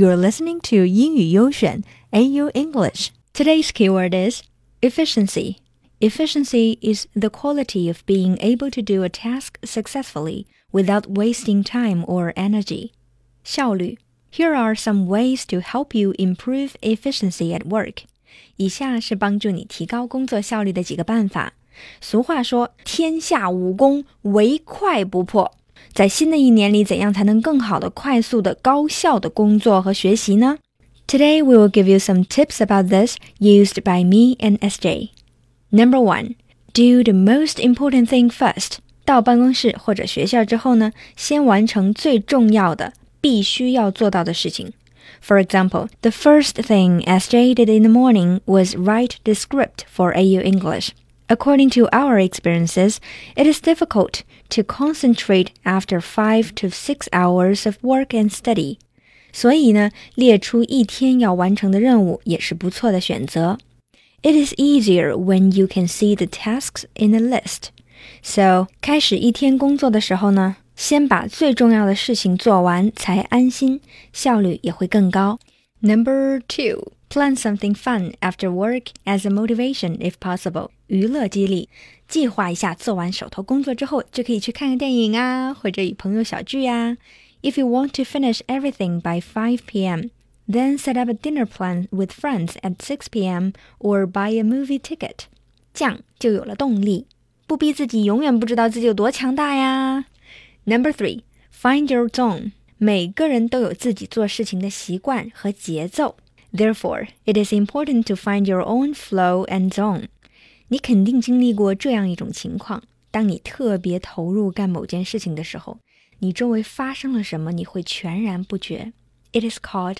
You're listening to 英语悠选 AYO English. Today's keyword is efficiency. Efficiency is the quality of being able to do a task successfully without wasting time or energy. 效率. Here are some ways to help you improve efficiency at work. 以下是帮助你提高工作效率的几个办法。俗话说：“天下武功，唯快不破。”在新的一年里，怎样才能更好的、快速的、高效的工作和学习呢？Today we will give you some tips about this used by me and SJ. Number one, do the most important thing first. 到办公室或者学校之后呢，先完成最重要的、必须要做到的事情。For example, the first thing SJ did in the morning was write the script for AYO English. According to our experiences, it is difficult to concentrate after five to six hours of work and study. 所以呢，列出一天要完成的任务也是不错的选择。It is easier when you can see the tasks in a list. So，开始一天工作的时候呢，先把最重要的事情做完才安心，效率也会更高。 Number two. Plan something fun after work as a motivation if possible. 娱乐激励，计划一下，做完手头工作之后，就可以去看个电影啊，或者与朋友小聚呀。If you want to finish everything by 5 p.m., then set up a dinner plan with friends at 6 p.m. or buy a movie ticket. 这样就有了动力，不逼自己永远不知道自己有多强大呀。Number three, find your zone. 每个人都有自己做事情的习惯和节奏。Therefore, it is important to find your own flow and zone. 你肯定经历过这样一种情况：当你特别投入干某件事情的时候，你周围发生了什么，你会全然不觉。It is called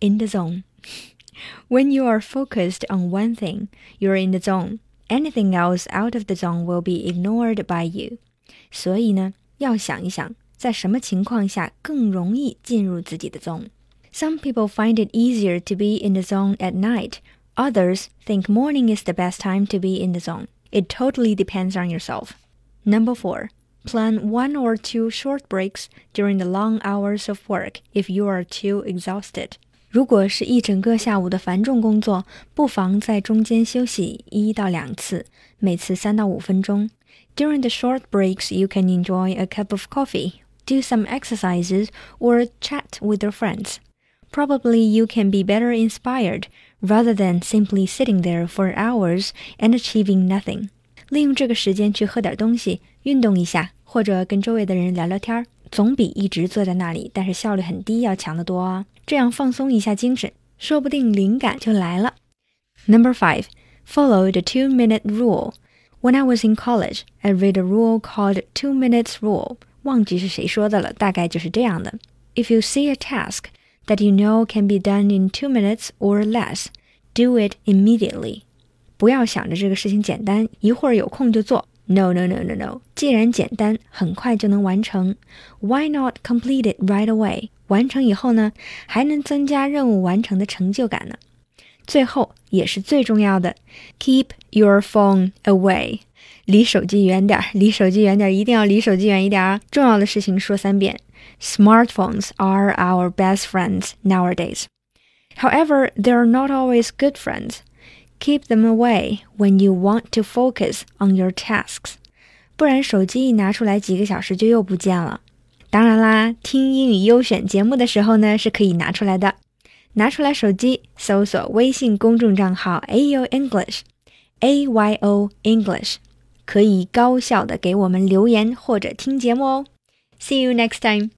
in the zone. when you are focused on one thing, you're in the zone. Anything else out of the zone will be ignored by you. 所以呢，要想一想， 在什么情况下更容易进入自己的 zone。some people find it easier to be in the zone at night. Others think morning is the best time to be in the zone. It totally depends on yourself. Number four, plan one or two short breaks during the long hours of work if you are too exhausted. 如果是一整个下午的繁重工作，不妨在中间休息一到两次，每次三到五分钟。During the short breaks, you can enjoy a cup of coffee, do some exercises, or chat with your friends probably you can be better inspired rather than simply sitting there for hours and achieving nothing. 利用这个时间去喝点东西，运动一下，或者跟周围的人聊聊天儿，总比一直坐在那里但是效率很低要强得多啊！这样放松一下精神，说不定灵感就来了。Number five, follow the two-minute rule. When I was in college, I read a rule called two minutes rule. 忘记是谁说的了，大概就是这样的：If you see a task that you know can be done in two minutes or less, do it immediately. 不要想着这个事情简单，一会儿有空就做。No, no, no, no, no. 既然简单，很快就能完成，Why not complete it right away? 完成以后呢，还能增加任务完成的成就感呢。最后也是最重要的，Keep your phone away. 离手机远点儿，离手机远点儿，一定要离手机远一点啊！重要的事情说三遍。Smartphones are our best friends nowadays. However, they are not always good friends. Keep them away when you want to focus on your tasks. 不然手机一拿出来几个小时就又不见了。当然啦，听英语优选节目的时候呢，是可以拿出来的。拿出来手机，搜索微信公众账号 AYO English，A Y O English，可以高效的给我们留言或者听节目哦。See you next time.